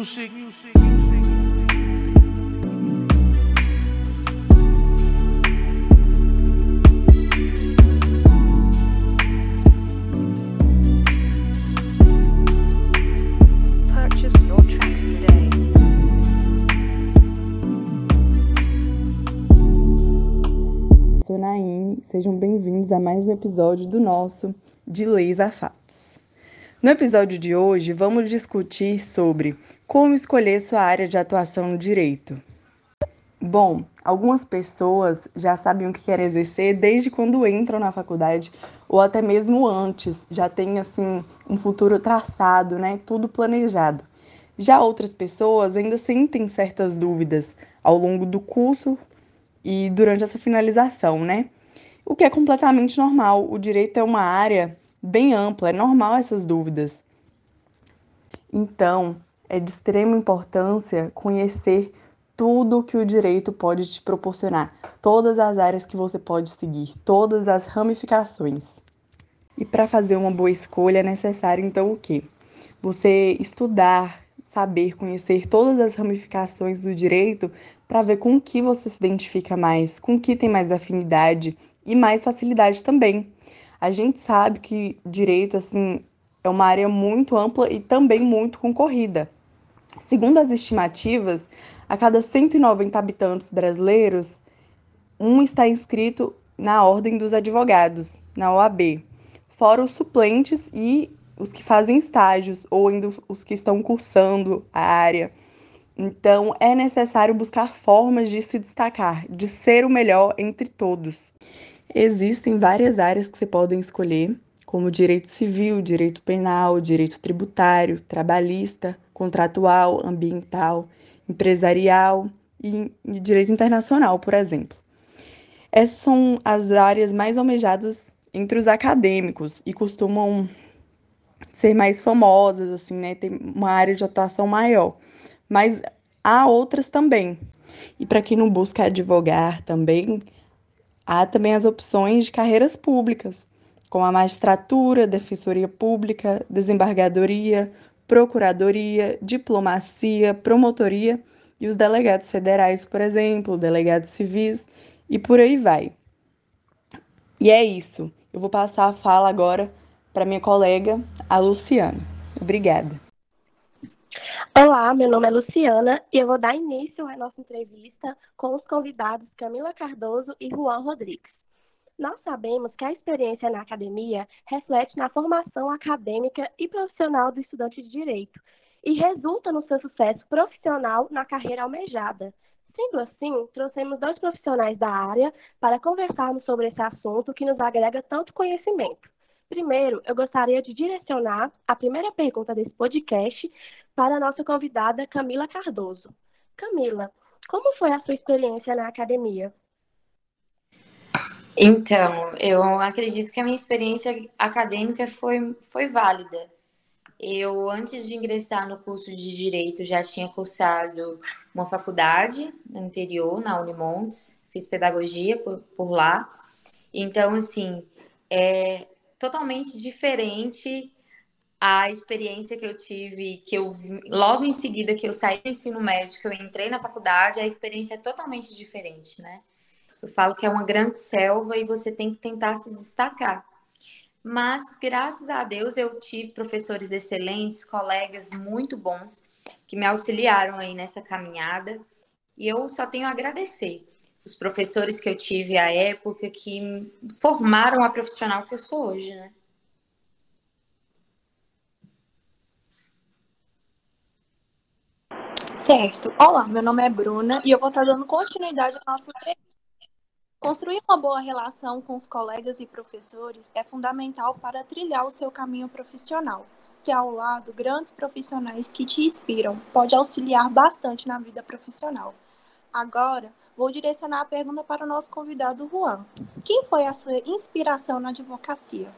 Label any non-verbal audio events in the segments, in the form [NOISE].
music. Purchase your tracks today. sou Naime, sejam bem-vindos a mais um episódio do nosso De Leis a Fatos. No episódio de hoje, vamos discutir sobre como escolher sua área de atuação no direito. Bom, algumas pessoas já sabem o que querem exercer desde quando entram na faculdade ou até mesmo antes, já tem assim um futuro traçado, né, tudo planejado. Já outras pessoas ainda sentem certas dúvidas ao longo do curso e durante essa finalização, né? O que é completamente normal. O direito é uma área bem ampla, é normal essas dúvidas. Então, é de extrema importância conhecer tudo que o direito pode te proporcionar, todas as áreas que você pode seguir, todas as ramificações. E para fazer uma boa escolha é necessário então o quê? Você estudar, saber, conhecer todas as ramificações do direito para ver com o que você se identifica mais, com o que tem mais afinidade e mais facilidade também. A gente sabe que direito assim é uma área muito ampla e também muito concorrida. Segundo as estimativas, a cada 190 habitantes brasileiros, um está inscrito na Ordem dos Advogados, na OAB, fora os suplentes e os que fazem estágios ou ainda os que estão cursando a área. Então, é necessário buscar formas de se destacar, de ser o melhor entre todos. Existem várias áreas que você podem escolher, como direito civil, direito penal, direito tributário, trabalhista, contratual, ambiental, empresarial e direito internacional, por exemplo. Essas são as áreas mais almejadas entre os acadêmicos e costumam ser mais famosas, assim, né? Tem uma área de atuação maior. Mas há outras também. E para quem não busca advogar também, há também as opções de carreiras públicas, como a magistratura, defensoria pública, desembargadoria, procuradoria, diplomacia, promotoria e os delegados federais, por exemplo, delegados civis e por aí vai. E é isso. Eu vou passar a fala agora para minha colega, a Luciana. Obrigada. Olá, meu nome é Luciana e eu vou dar início à nossa entrevista com os convidados Camila Cardoso e Juan Rodrigues. Nós sabemos que a experiência na academia reflete na formação acadêmica e profissional do estudante de direito e resulta no seu sucesso profissional na carreira almejada. Sendo assim, trouxemos dois profissionais da área para conversarmos sobre esse assunto que nos agrega tanto conhecimento. Primeiro, eu gostaria de direcionar a primeira pergunta desse podcast para a nossa convidada Camila Cardoso. Camila, como foi a sua experiência na academia? Então, eu acredito que a minha experiência acadêmica foi, foi válida. Eu, antes de ingressar no curso de Direito, já tinha cursado uma faculdade no interior, na Unimontes, fiz pedagogia por, por lá. Então, assim, é totalmente diferente a experiência que eu tive, que eu logo em seguida que eu saí do ensino médio, que eu entrei na faculdade, a experiência é totalmente diferente, né? Eu falo que é uma grande selva e você tem que tentar se destacar. Mas graças a Deus eu tive professores excelentes, colegas muito bons que me auxiliaram aí nessa caminhada e eu só tenho a agradecer os professores que eu tive à época que formaram a profissional que eu sou hoje, né? Certo. Olá, meu nome é Bruna e eu vou estar dando continuidade nossa entrevista. Construir uma boa relação com os colegas e professores é fundamental para trilhar o seu caminho profissional, que ao lado grandes profissionais que te inspiram pode auxiliar bastante na vida profissional. Agora, vou direcionar a pergunta para o nosso convidado Juan. Quem foi a sua inspiração na advocacia?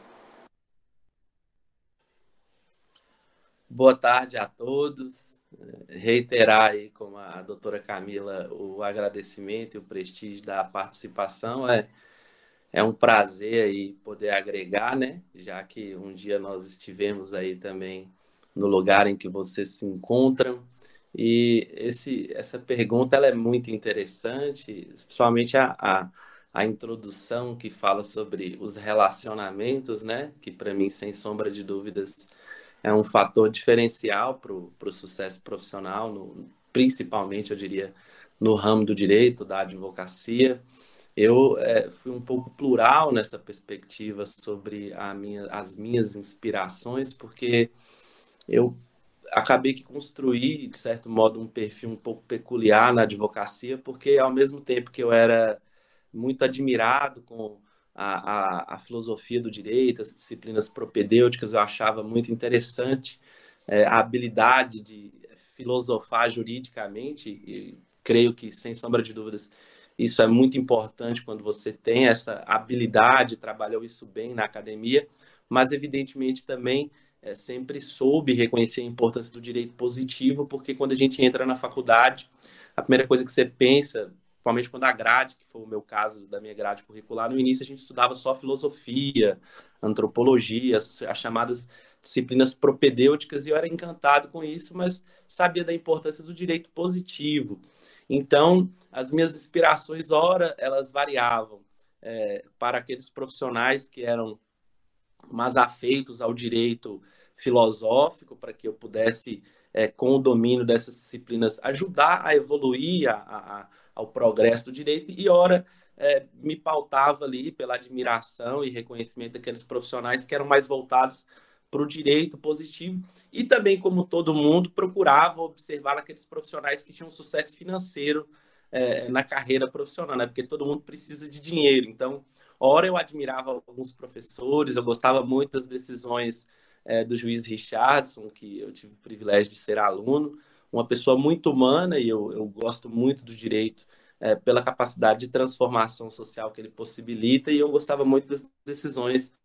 Boa tarde a todos reiterar aí, como a doutora Camila, o agradecimento e o prestígio da participação. É, é um prazer aí poder agregar, né? Já que um dia nós estivemos aí também no lugar em que você se encontra. E esse, essa pergunta ela é muito interessante, especialmente a, a, a introdução que fala sobre os relacionamentos, né? Que para mim, sem sombra de dúvidas, é um fator diferencial para o sucesso profissional, no, principalmente, eu diria, no ramo do direito, da advocacia. Eu é, fui um pouco plural nessa perspectiva sobre minha, as minhas inspirações, porque eu acabei que construí, de certo modo, um perfil um pouco peculiar na advocacia, porque ao mesmo tempo que eu era muito admirado com a, a, a filosofia do direito, as disciplinas propedêuticas, eu achava muito interessante é, a habilidade de filosofar juridicamente, e creio que, sem sombra de dúvidas, isso é muito importante quando você tem essa habilidade, trabalhou isso bem na academia, mas evidentemente também é, sempre soube reconhecer a importância do direito positivo, porque quando a gente entra na faculdade, a primeira coisa que você pensa, principalmente quando a grade, que foi o meu caso da minha grade curricular, no início a gente estudava só filosofia, antropologia, as, as chamadas disciplinas propedêuticas, e eu era encantado com isso, mas sabia da importância do direito positivo. Então, as minhas inspirações, ora, elas variavam é, para aqueles profissionais que eram mais afeitos ao direito filosófico, para que eu pudesse, é, com o domínio dessas disciplinas, ajudar a evoluir a, a, ao progresso do direito, e ora é, me pautava ali pela admiração e reconhecimento daqueles profissionais que eram mais voltados para o direito positivo e também, como todo mundo, procurava observar aqueles profissionais que tinham sucesso financeiro é, na carreira profissional, né? Porque todo mundo precisa de dinheiro. Então, ora eu admirava alguns professores, eu gostava muito das decisões é, do juiz Richardson, que eu tive o privilégio de ser aluno, uma pessoa muito humana e eu, eu gosto muito do direito é, pela capacidade de transformação social que ele possibilita e eu gostava muito das decisões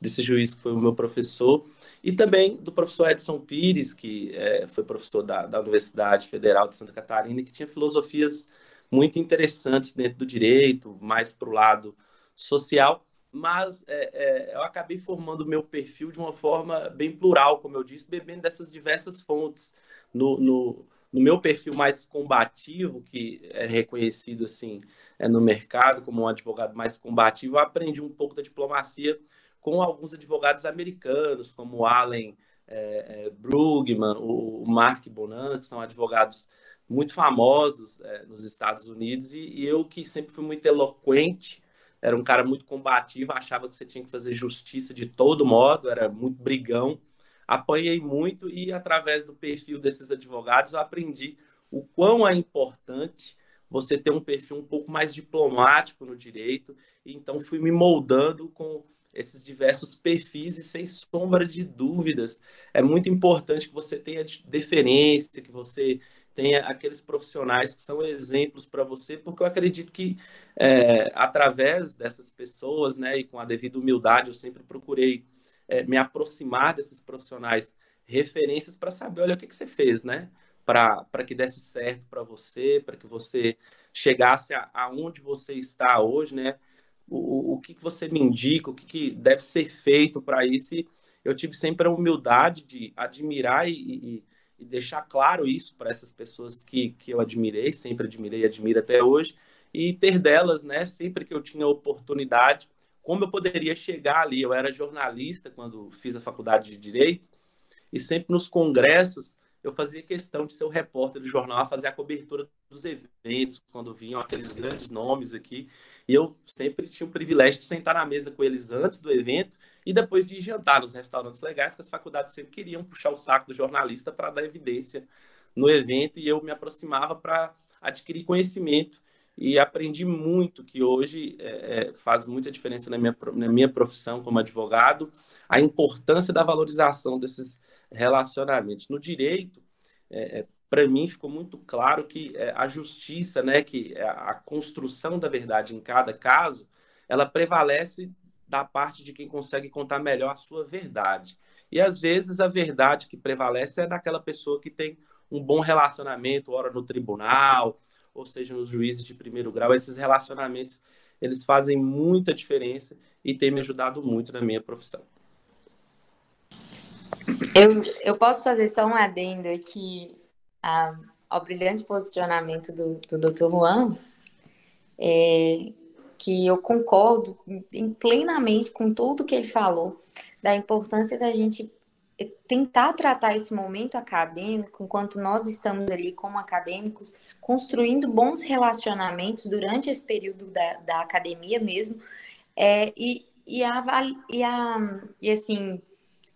desse juiz que foi o meu professor, e também do professor Edson Pires, que é, foi professor da, da Universidade Federal de Santa Catarina, que tinha filosofias muito interessantes dentro do direito, mais para o lado social, mas é, é, eu acabei formando meu perfil de uma forma bem plural, como eu disse, bebendo dessas diversas fontes. No, no, no meu perfil mais combativo, que é reconhecido assim é, no mercado como um advogado mais combativo, eu aprendi um pouco da diplomacia com alguns advogados americanos, como Allen é, é, Brugman, o, o Mark Bonan, que são advogados muito famosos é, nos Estados Unidos, e, e, eu que sempre fui muito eloquente, era um cara muito combativo, achava que você tinha que fazer justiça de todo modo, era muito brigão, apanhei muito e através do perfil desses advogados eu aprendi o quão é importante você ter um perfil um pouco mais diplomático no direito, então fui me moldando com esses diversos perfis e sem sombra de dúvidas é muito importante que você tenha deferência, que você tenha aqueles profissionais que são exemplos para você, porque eu acredito que é, através dessas pessoas, né, e com a devida humildade, eu sempre procurei é, me aproximar desses profissionais, referências para saber, olha o que, que você fez, né, para que desse certo para você, para que você chegasse aonde você está hoje, né, o, o que, que você me indica, o que, que deve ser feito para isso. E eu tive sempre a humildade de admirar e, e, e deixar claro isso para essas pessoas que, que eu admirei, sempre admirei e admiro até hoje, e ter delas, né, sempre que eu tinha oportunidade, como eu poderia chegar ali. Eu era jornalista quando fiz a faculdade de Direito, e sempre nos congressos eu fazia questão de ser o repórter do jornal fazer a cobertura dos eventos, quando vinham aqueles grandes nomes aqui. E eu sempre tinha o privilégio de sentar na mesa com eles antes do evento e depois de jantar nos restaurantes legais, que as faculdades sempre queriam puxar o saco do jornalista para dar evidência no evento. E eu me aproximava para adquirir conhecimento e aprendi muito que hoje é, é, faz muita diferença na minha, na minha profissão como advogado, a importância da valorização desses relacionamentos. No direito, é, é para mim ficou muito claro que é, a justiça, né, que a construção da verdade em cada caso, ela prevalece da parte de quem consegue contar melhor a sua verdade. E às vezes a verdade que prevalece é daquela pessoa que tem um bom relacionamento, ora no tribunal, ou seja, nos juízes de primeiro grau. Esses relacionamentos, eles fazem muita diferença e têm me ajudado muito na minha profissão. Eu, eu posso fazer só um adendo aqui a, ao brilhante posicionamento do, do Dr. Juan, é, que eu concordo plenamente com tudo que ele falou, da importância da gente tentar tratar esse momento acadêmico, enquanto nós estamos ali como acadêmicos, construindo bons relacionamentos durante esse período da, da academia mesmo, é, e, e, a, e, a, e assim,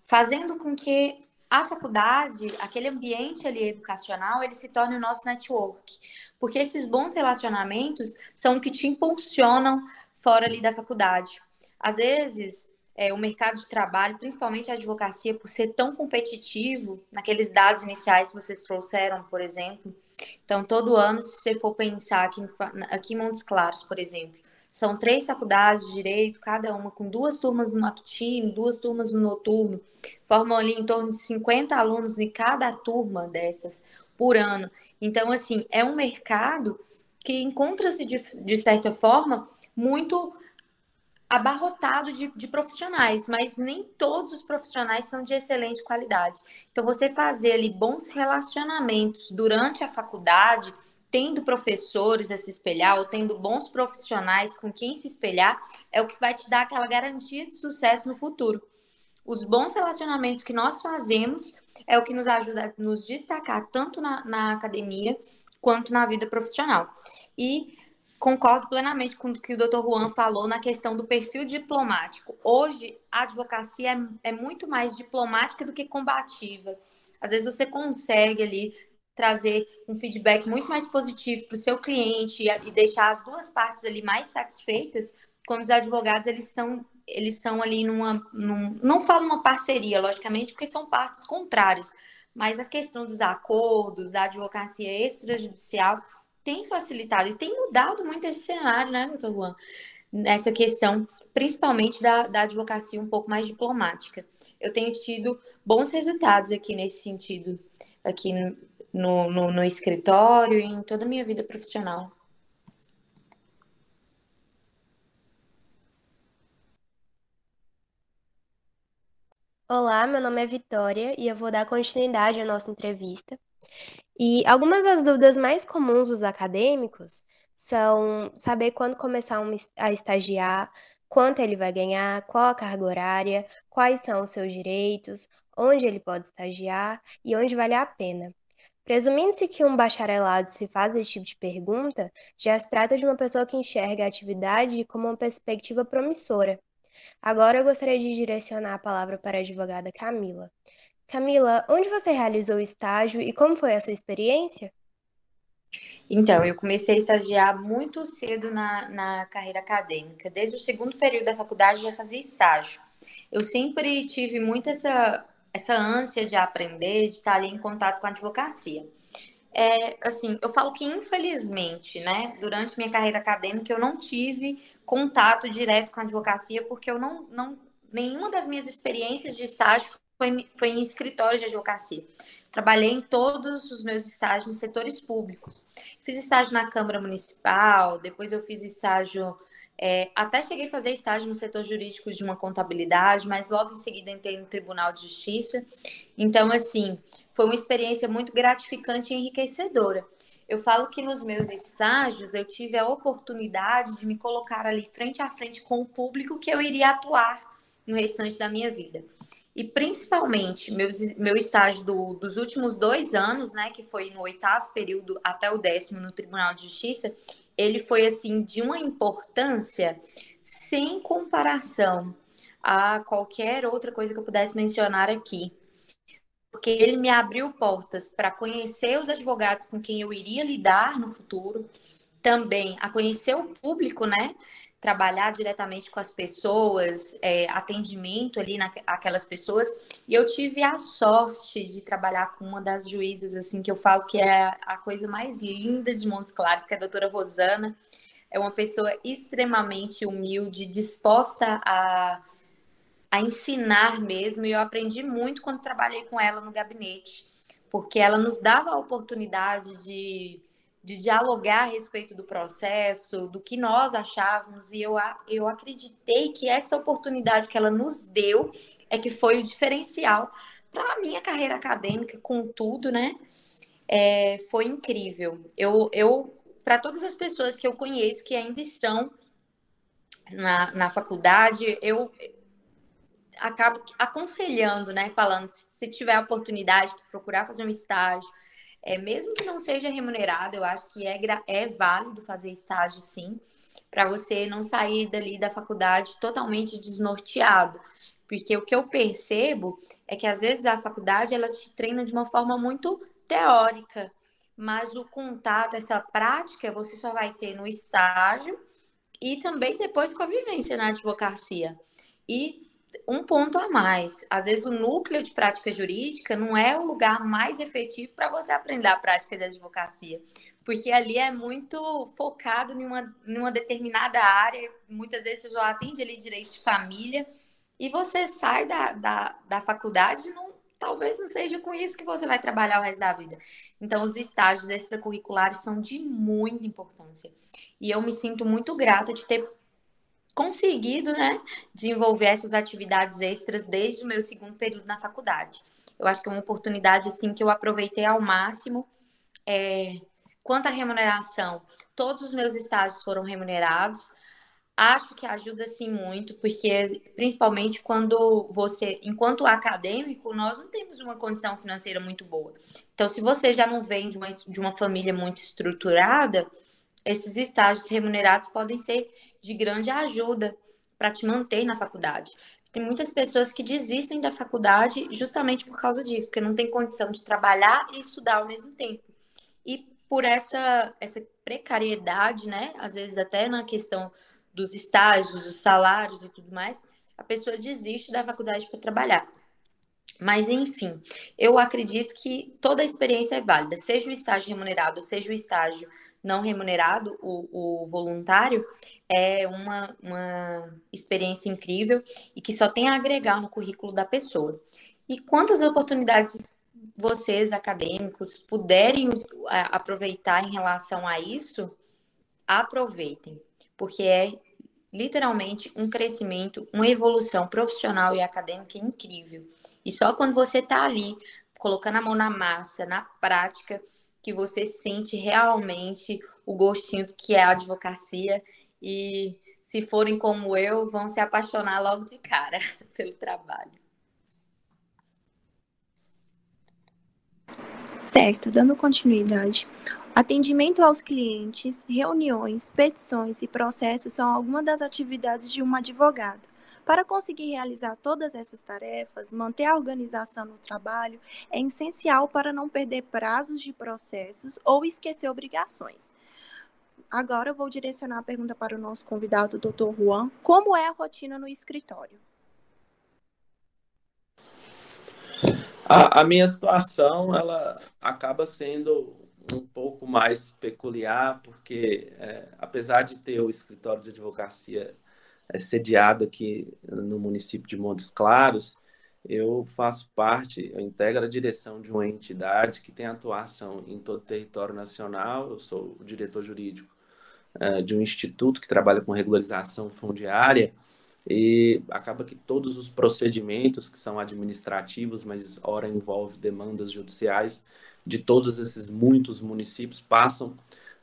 fazendo com que a faculdade, aquele ambiente ali educacional, ele se torne o nosso network. Porque esses bons relacionamentos são o que te impulsionam fora ali da faculdade. Às vezes, é, o mercado de trabalho, principalmente a advocacia, por ser tão competitivo, naqueles dados iniciais que vocês trouxeram, por exemplo. Então, todo ano, se você for pensar aqui em, aqui em Montes Claros, por exemplo, são três faculdades de direito, cada uma com duas turmas no matutino, duas turmas no noturno, formam ali em torno de 50 alunos em cada turma dessas por ano. Então, assim, é um mercado que encontra-se, de, de certa forma, muito abarrotado de, de, profissionais, mas nem todos os profissionais são de excelente qualidade. Então, você fazer ali bons relacionamentos durante a faculdade, tendo professores a se espelhar ou tendo bons profissionais com quem se espelhar, é o que vai te dar aquela garantia de sucesso no futuro. Os bons relacionamentos que nós fazemos é o que nos ajuda a nos destacar tanto na, na academia quanto na vida profissional. E Concordo plenamente com o que o Dr. Juan falou na questão do perfil diplomático. Hoje, a advocacia é, é, muito mais diplomática do que combativa. Às vezes você consegue ali trazer um feedback muito mais positivo para o seu cliente e, e, deixar as duas partes ali mais satisfeitas quando os advogados eles são eles são ali numa num, não falo uma parceria logicamente porque são partes contrárias mas a questão dos acordos da advocacia extrajudicial tem facilitado e tem mudado muito esse cenário, né, doutor Juan? Nessa questão, principalmente da, da advocacia um pouco mais diplomática. Eu tenho tido bons resultados aqui nesse sentido, aqui no, no, no escritório e em toda a minha vida profissional. Olá, meu nome é Vitória e eu vou dar continuidade à nossa entrevista. E algumas das dúvidas mais comuns dos acadêmicos são saber quando começar a estagiar, quanto ele vai ganhar, qual a carga horária, quais são os seus direitos, onde ele pode estagiar e onde vale a pena. Presumindo-se que um bacharelado se faz esse tipo de pergunta, já se trata de uma pessoa que enxerga a atividade como uma perspectiva promissora. Agora eu gostaria de direcionar a palavra para a advogada Camila. Camila, onde você realizou o estágio e como foi a sua experiência? Então, eu comecei a estagiar muito cedo na, na carreira acadêmica. Desde o segundo período da faculdade já fazia estágio. Eu sempre tive muito essa, essa ânsia de aprender, de estar ali em contato com a advocacia. É, assim, eu falo que infelizmente, né, durante minha carreira acadêmica eu não tive contato direto com a advocacia porque eu não, não nenhuma das minhas experiências de estágio foi, foi em escritório de advocacia. Trabalhei em todos os meus estágios em setores públicos. Fiz estágio na Câmara Municipal, depois eu fiz estágio. É, até cheguei a fazer estágio no setor jurídico de uma contabilidade, mas logo em seguida entrei no Tribunal de Justiça. Então, assim, foi uma experiência muito gratificante e enriquecedora. Eu falo que nos meus estágios eu tive a oportunidade de me colocar ali frente a frente com o público que eu iria atuar no restante da minha vida. E principalmente meu, meu estágio do, dos últimos dois anos, né, que foi no oitavo período até o décimo no Tribunal de Justiça, ele foi assim de uma importância sem comparação a qualquer outra coisa que eu pudesse mencionar aqui. Porque ele me abriu portas para conhecer os advogados com quem eu iria lidar no futuro, também a conhecer o público, né? Trabalhar diretamente com as pessoas, é, atendimento ali naquelas pessoas. E eu tive a sorte de trabalhar com uma das juízas, assim, que eu falo que é a coisa mais linda de Montes Claros, que é a doutora Rosana. É uma pessoa extremamente humilde, disposta a, a ensinar mesmo. E eu aprendi muito quando trabalhei com ela no gabinete, porque ela nos dava a oportunidade de de dialogar a respeito do processo, do que nós achávamos, e eu, eu acreditei que essa oportunidade que ela nos deu é que foi o diferencial para a minha carreira acadêmica, com tudo, né? É, foi incrível. Eu, eu para todas as pessoas que eu conheço que ainda estão na, na faculdade, eu acabo aconselhando, né? Falando, se tiver a oportunidade de procurar fazer um estágio, é, mesmo que não seja remunerado, eu acho que é, é válido fazer estágio sim, para você não sair dali da faculdade totalmente desnorteado. Porque o que eu percebo é que às vezes a faculdade ela te treina de uma forma muito teórica, mas o contato, essa prática, você só vai ter no estágio e também depois com a vivência na advocacia. E um ponto a mais. Às vezes o núcleo de prática jurídica não é o lugar mais efetivo para você aprender a prática de advocacia, porque ali é muito focado em uma, em uma determinada área, muitas vezes você já atende ali direito de família, e você sai da, da, da faculdade não talvez não seja com isso que você vai trabalhar o resto da vida. Então, os estágios extracurriculares são de muita importância. E eu me sinto muito grata de ter conseguido, né, desenvolver essas atividades extras desde o meu segundo período na faculdade. Eu acho que é uma oportunidade, assim, que eu aproveitei ao máximo. É... Quanto à remuneração, todos os meus estágios foram remunerados. Acho que ajuda sim muito, porque principalmente quando você, enquanto acadêmico, nós não temos uma condição financeira muito boa. Então, se você já não vem de uma, de uma família muito estruturada, esses estágios remunerados podem ser de grande ajuda para te manter na faculdade. Tem muitas pessoas que desistem da faculdade justamente por causa disso, porque não tem condição de trabalhar e estudar ao mesmo tempo. E por essa, essa precariedade, né? Às vezes até na questão dos estágios, dos salários e tudo mais, a pessoa desiste da faculdade para trabalhar. Mas, enfim, eu acredito que toda a experiência é válida, seja o estágio remunerado, seja o estágio não remunerado, o, o voluntário, é uma, uma experiência incrível e que só tem a agregar no currículo da pessoa. E quantas oportunidades vocês, acadêmicos, puderem aproveitar em relação a isso, aproveitem, porque é literalmente um crescimento, uma evolução profissional e acadêmica incrível. E só quando você está ali, colocando a mão na massa, na prática, que você sente realmente o gostinho que é a advocacia e se forem como eu, vão se apaixonar logo de cara [LAUGHS] pelo trabalho. Certo, dando continuidade. Atendimento aos clientes, reuniões, petições e processos são algumas das atividades de um advogado. Para conseguir realizar todas essas tarefas, manter a organização no trabalho é essencial para não perder prazos de processos ou esquecer obrigações. Agora eu vou direcionar a pergunta para o nosso convidado, Dr. Juan. Como é a rotina no escritório? A, a minha situação, ela acaba sendo um pouco mais peculiar, porque é, apesar de ter o escritório de advocacia é sediado aqui no município de Montes Claros, eu faço parte, eu integro a direção de uma entidade que tem atuação em todo o território nacional. Eu sou o diretor jurídico uh, de um instituto que trabalha com regularização fundiária e acaba que todos os procedimentos que são administrativos, mas ora envolve demandas judiciais de todos esses muitos municípios passam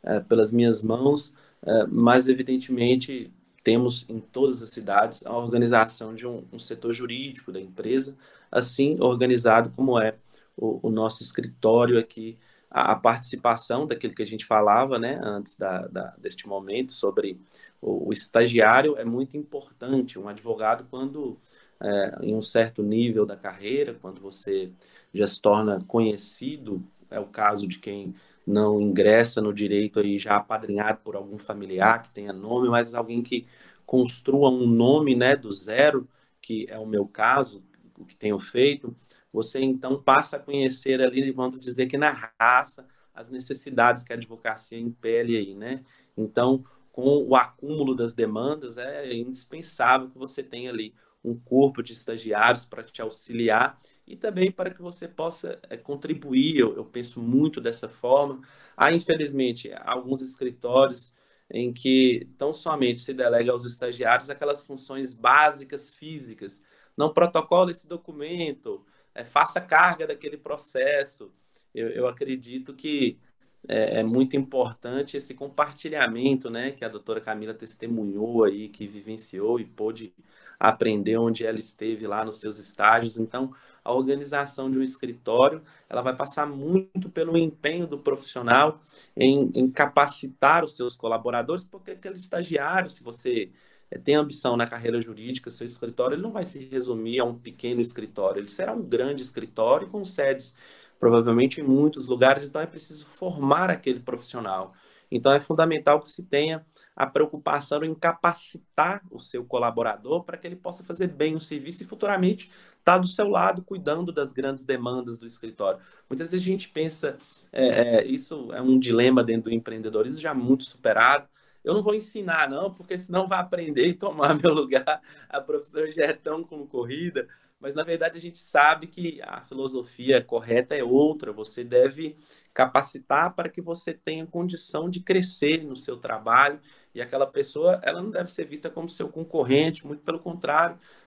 uh, pelas minhas mãos, uh, mas evidentemente temos em todas as cidades a organização de um, um setor jurídico da empresa, assim organizado como é o, o nosso escritório aqui, a, a, participação daquilo que a gente falava né, antes da, da deste momento sobre o, o, estagiário é muito importante. Um advogado, quando é, em um certo nível da carreira, quando você já se torna conhecido, é o caso de quem não ingressa no direito aí já apadrinhado por algum familiar que tenha nome, mas alguém que construa um nome né, do zero, que é o meu caso, o que tenho feito, você então passa a conhecer ali, vamos dizer que na raça, as necessidades que a advocacia impele aí, né? Então, com o acúmulo das demandas, é indispensável que você tenha ali um corpo de estagiários para te auxiliar e também para que você possa é, contribuir. Eu, eu, penso muito dessa forma. Há, infelizmente, alguns escritórios em que tão somente se delega aos estagiários aquelas funções básicas físicas. Não protocola esse documento, é, faça carga daquele processo. Eu, eu acredito que é, é, muito importante esse compartilhamento, né, que a doutora Camila testemunhou aí, que vivenciou e pôde aprender onde ela esteve lá nos seus estágios. Então, a organização de um escritório, ela vai passar muito pelo empenho do profissional em, em capacitar os seus colaboradores, porque aquele estagiário, se você eh, tem ambição na carreira jurídica, seu escritório ele não vai se resumir a um pequeno escritório, ele será um grande escritório com sedes provavelmente em muitos lugares, então é preciso formar aquele profissional. Então é fundamental que se tenha a preocupação em capacitar o seu colaborador para que ele possa fazer bem o serviço e futuramente estar tá do seu lado cuidando das grandes demandas do escritório. Muitas vezes a gente pensa, é, é, isso é um dilema dentro do empreendedorismo já muito superado. Eu não vou ensinar, não, porque senão vai aprender e [LAUGHS] tomar meu lugar. A profissão já é tão concorrida mas na verdade a gente sabe que a filosofia correta é outra. Você deve capacitar para que você tenha condição de crescer no seu trabalho e aquela pessoa ela não deve ser vista como seu concorrente, muito pelo contrário,